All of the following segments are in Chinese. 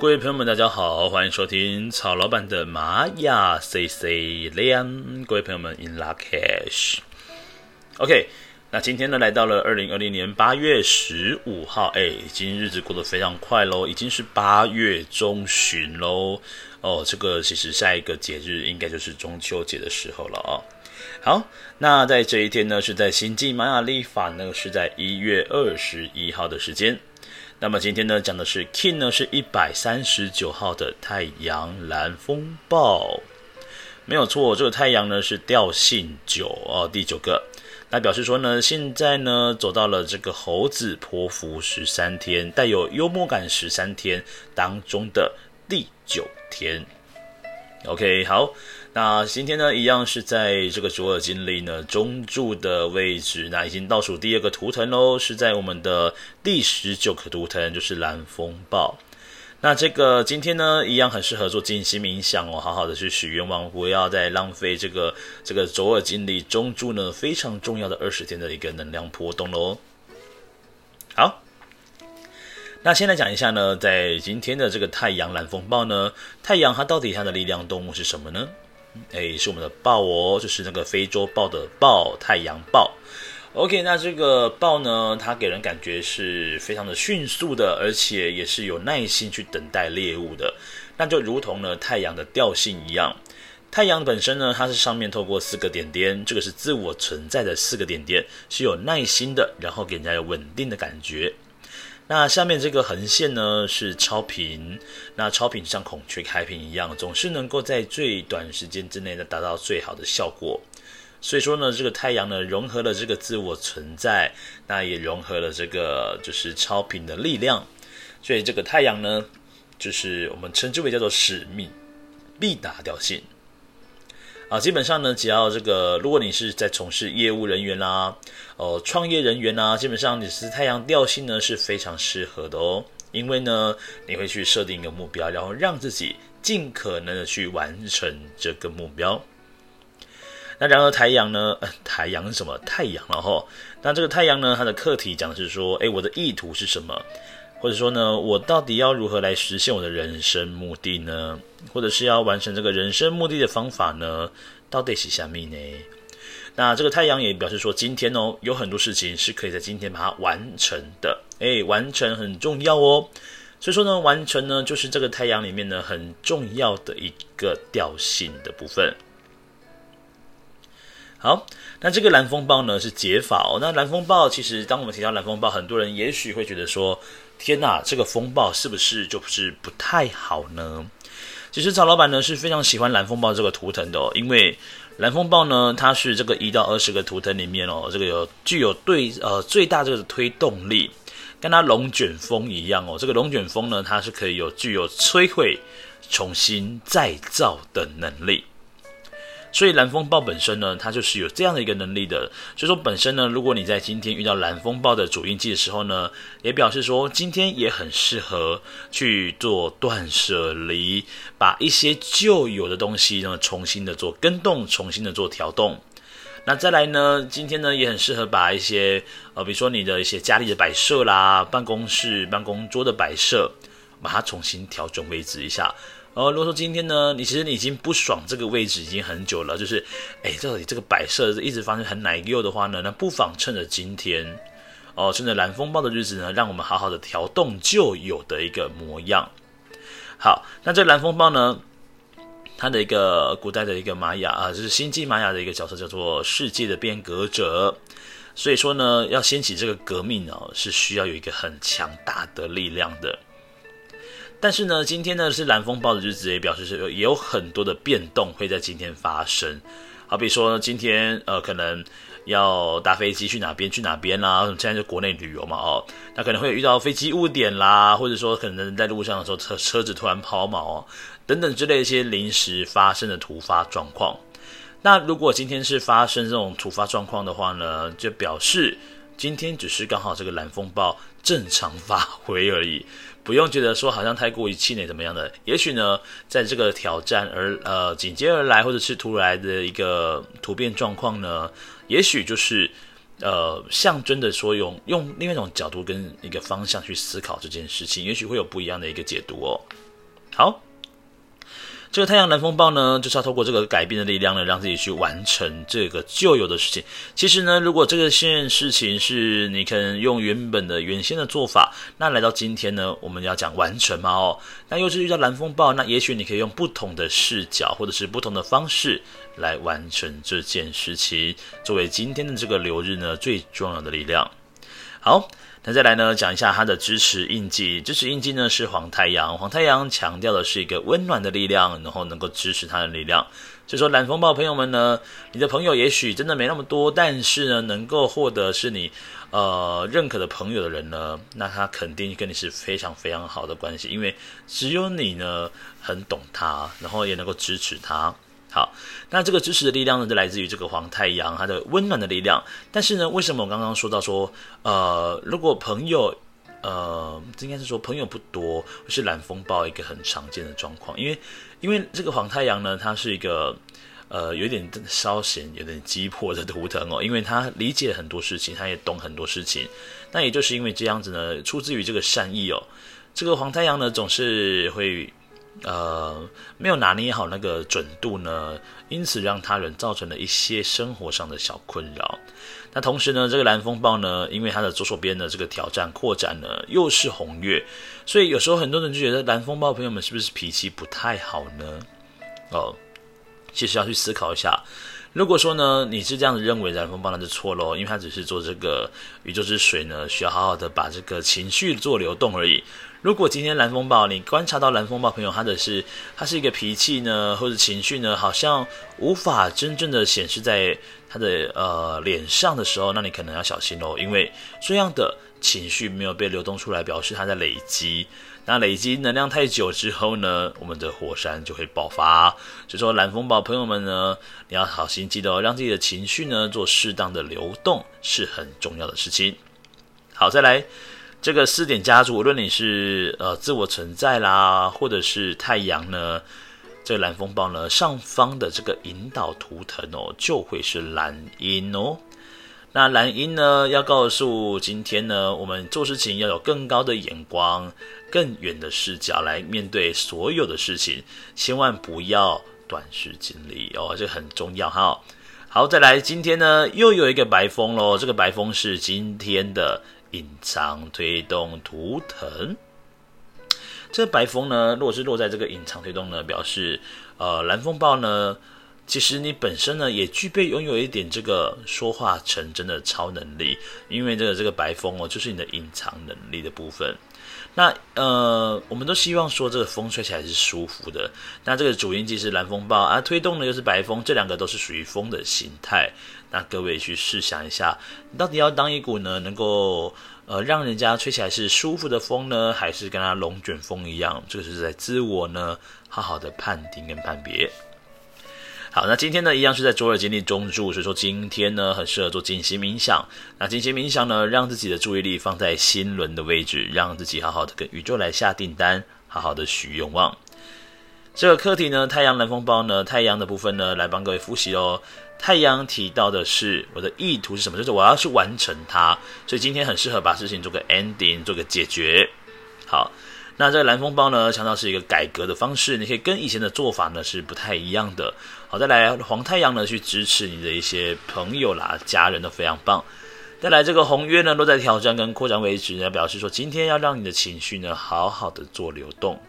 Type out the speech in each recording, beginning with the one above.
各位朋友们，大家好，欢迎收听曹老板的玛雅 C C 亮。各位朋友们，In lak'ech。OK，那今天呢，来到了二零二零年八月十五号，哎，已经日子过得非常快喽，已经是八月中旬喽。哦，这个其实下一个节日应该就是中秋节的时候了啊、好，那在这一天呢，是在星际玛雅历法呢，是在一月二十一号的时间。那么今天呢，讲的是 King 呢，是一百三十九号的太阳蓝风暴，没有错，这个太阳呢是调性九哦，第九个，那表示说呢，现在呢走到了这个猴子波符十三天，带有幽默感十三天当中的第九天。OK，好。那今天呢，一样是在这个左耳经历呢中柱的位置，那已经倒数第二个图腾喽，是在我们的第十九个图腾，就是蓝风暴。那这个今天呢，一样很适合做静心冥想哦，好好的去许愿望，不要再浪费这个这个左耳经历中柱呢非常重要的二十天的一个能量波动喽。那先来讲一下呢，在今天的这个太阳蓝风暴呢，太阳它到底它的力量动物是什么呢？哎，是我们的豹哦，就是那个非洲豹的豹，太阳豹。OK，那这个豹呢，它给人感觉是非常的迅速的，而且也是有耐心去等待猎物的。那就如同呢太阳的调性一样，太阳本身呢，它是上面透过四个点点，这个是自我存在的四个点点，是有耐心的，然后给人家有稳定的感觉。那下面这个横线呢是超频，那超频像孔雀开屏一样，总是能够在最短时间之内呢达到最好的效果。所以说呢，这个太阳呢融合了这个自我存在，那也融合了这个就是超频的力量。所以这个太阳呢，就是我们称之为叫做使命必达调性。啊，基本上呢，只要这个，如果你是在从事业务人员啦、哦，创业人员啦、基本上你是太阳调性呢是非常适合的哦，因为呢，你会去设定一个目标，然后让自己尽可能的去完成这个目标。那然而太阳呢，呃、太阳是什么？太阳然后，那这个太阳呢，它的课题讲的是说，哎，我的意图是什么？或者说呢，我到底要如何来实现我的人生目的呢？或者是要完成这个人生目的的方法呢？到底是什么呢？那这个太阳也表示说，今天哦，有很多事情是可以在今天把它完成的。诶，完成很重要哦。所以说呢，完成呢，就是这个太阳里面呢很重要的一个调性的部分。好，那这个蓝风暴呢是解法哦。那蓝风暴其实，当我们提到蓝风暴，很多人也许会觉得说。天呐，这个风暴是不是就是不太好呢？其实曹老板呢是非常喜欢蓝风暴这个图腾的哦，因为蓝风暴呢，它是这个一到二十个图腾里面哦，这个有具有对呃最大这个推动力，跟它龙卷风一样哦。这个龙卷风呢，它是可以有具有摧毁、重新再造的能力。所以蓝风暴本身呢，它就是有这样的一个能力的。所以说本身呢，如果你在今天遇到蓝风暴的主印记的时候呢，也表示说今天也很适合去做断舍离，把一些旧有的东西呢重新的做更动，重新的做调动。那再来呢，今天呢也很适合把一些呃，比如说你的一些家里的摆设啦，办公室办公桌的摆设，把它重新调整位置一下。哦，如果说今天呢，你其实你已经不爽这个位置已经很久了，就是，哎，到底这个摆设一直发生很奶油的话呢，那不妨趁着今天，哦，趁着蓝风暴的日子呢，让我们好好的调动旧有的一个模样。好，那这蓝风暴呢，它的一个古代的一个玛雅啊，就是星际玛雅的一个角色叫做世界的变革者，所以说呢，要掀起这个革命哦，是需要有一个很强大的力量的。但是呢，今天呢是蓝风暴的日子，也表示是有也有很多的变动会在今天发生。好比说呢，今天呃可能要搭飞机去哪边去哪边啦，现在就国内旅游嘛哦，那可能会遇到飞机误点啦，或者说可能在路上的时候车车子突然抛锚哦，等等之类一些临时发生的突发状况。那如果今天是发生这种突发状况的话呢，就表示今天只是刚好这个蓝风暴正常发挥而已。不用觉得说好像太过于气馁怎么样的，也许呢，在这个挑战而呃紧接而来或者是突然的一个突变状况呢，也许就是呃象征的说用用另外一种角度跟一个方向去思考这件事情，也许会有不一样的一个解读哦。好。这个太阳蓝风暴呢，就是要透过这个改变的力量呢，让自己去完成这个旧有的事情。其实呢，如果这个件事情是你可能用原本的原先的做法，那来到今天呢，我们要讲完成嘛哦，那又是遇到蓝风暴，那也许你可以用不同的视角或者是不同的方式来完成这件事情，作为今天的这个流日呢，最重要的力量。好。那再来呢，讲一下他的支持印记。支持印记呢是黄太阳，黄太阳强调的是一个温暖的力量，然后能够支持他的力量。所以说蓝风暴朋友们呢，你的朋友也许真的没那么多，但是呢，能够获得是你呃认可的朋友的人呢，那他肯定跟你是非常非常好的关系，因为只有你呢很懂他，然后也能够支持他。好，那这个支持的力量呢，就来自于这个黄太阳，它的温暖的力量。但是呢，为什么我刚刚说到说，呃，如果朋友，呃，应该是说朋友不多，是蓝风暴一个很常见的状况。因为，因为这个黄太阳呢，它是一个，呃，有点稍显有点鸡婆的图腾哦，因为他理解很多事情，他也懂很多事情。那也就是因为这样子呢，出自于这个善意哦，这个黄太阳呢，总是会。呃，没有拿捏好那个准度呢，因此让他人造成了一些生活上的小困扰。那同时呢，这个蓝风暴呢，因为他的左手边的这个挑战扩展呢，又是红月，所以有时候很多人就觉得蓝风暴朋友们是不是脾气不太好呢？哦，其实要去思考一下。如果说呢，你是这样子认为蓝风暴，那就错喽，因为它只是做这个宇宙之水呢，需要好好的把这个情绪做流动而已。如果今天蓝风暴，你观察到蓝风暴朋友他的是，他是一个脾气呢，或者情绪呢，好像无法真正的显示在他的呃脸上的时候，那你可能要小心哦，因为这样的情绪没有被流动出来，表示它在累积。那累积能量太久之后呢，我们的火山就会爆发。所以说蓝风暴朋友们呢，你要好心记得哦，让自己的情绪呢做适当的流动是很重要的事情。好，再来。这个四点家族，无论你是呃自我存在啦，或者是太阳呢，这个蓝风暴呢，上方的这个引导图腾哦，就会是蓝鹰哦。那蓝鹰呢，要告诉今天呢，我们做事情要有更高的眼光、更远的视角来面对所有的事情，千万不要短视近利哦，这很重要哈。好，再来，今天呢又有一个白风喽，这个白风是今天的。隐藏推动图腾，这白风呢，如果是落在这个隐藏推动呢，表示呃蓝风暴呢，其实你本身呢也具备拥有一点这个说话成真的超能力，因为这个这个白风哦，就是你的隐藏能力的部分。那呃，我们都希望说这个风吹起来是舒服的。那这个主音既是蓝风暴啊，推动的又是白风，这两个都是属于风的形态。那各位去试想一下，你到底要当一股呢，能够呃让人家吹起来是舒服的风呢，还是跟它龙卷风一样？这个是在自我呢好好的判定跟判别。好，那今天呢，一样是在周二经历中柱，所以说今天呢，很适合做静心冥想。那静心冥想呢，让自己的注意力放在心轮的位置，让自己好好的跟宇宙来下订单，好好的许愿望。这个课题呢，太阳蓝风暴呢，太阳的部分呢，来帮各位复习哦。太阳提到的是我的意图是什么？就是我要去完成它，所以今天很适合把事情做个 ending，做个解决。好。那这个蓝风暴呢，强调是一个改革的方式，你可以跟以前的做法呢是不太一样的。好，再来黄太阳呢，去支持你的一些朋友啦、家人都非常棒。再来这个红月呢，落在挑战跟扩展位置呢，表示说今天要让你的情绪呢好好的做流动。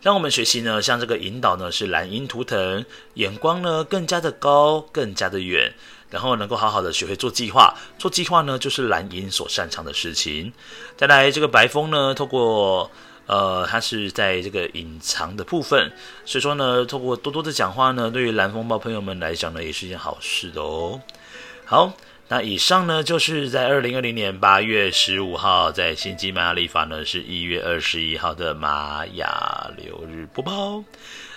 让我们学习呢，像这个引导呢是蓝鹰图腾，眼光呢更加的高，更加的远。然后能够好好的学会做计划，做计划呢就是蓝鹰所擅长的事情。再来这个白风呢，透过呃，它是在这个隐藏的部分，所以说呢，透过多多的讲话呢，对于蓝风暴朋友们来讲呢，也是一件好事的哦。好，那以上呢就是在二零二零年八月十五号，在新基玛雅历法呢是一月二十一号的玛雅流日播报。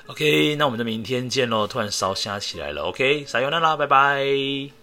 OK，那我们就明天见喽！突然烧瞎起来了。OK，撒油那啦，拜拜。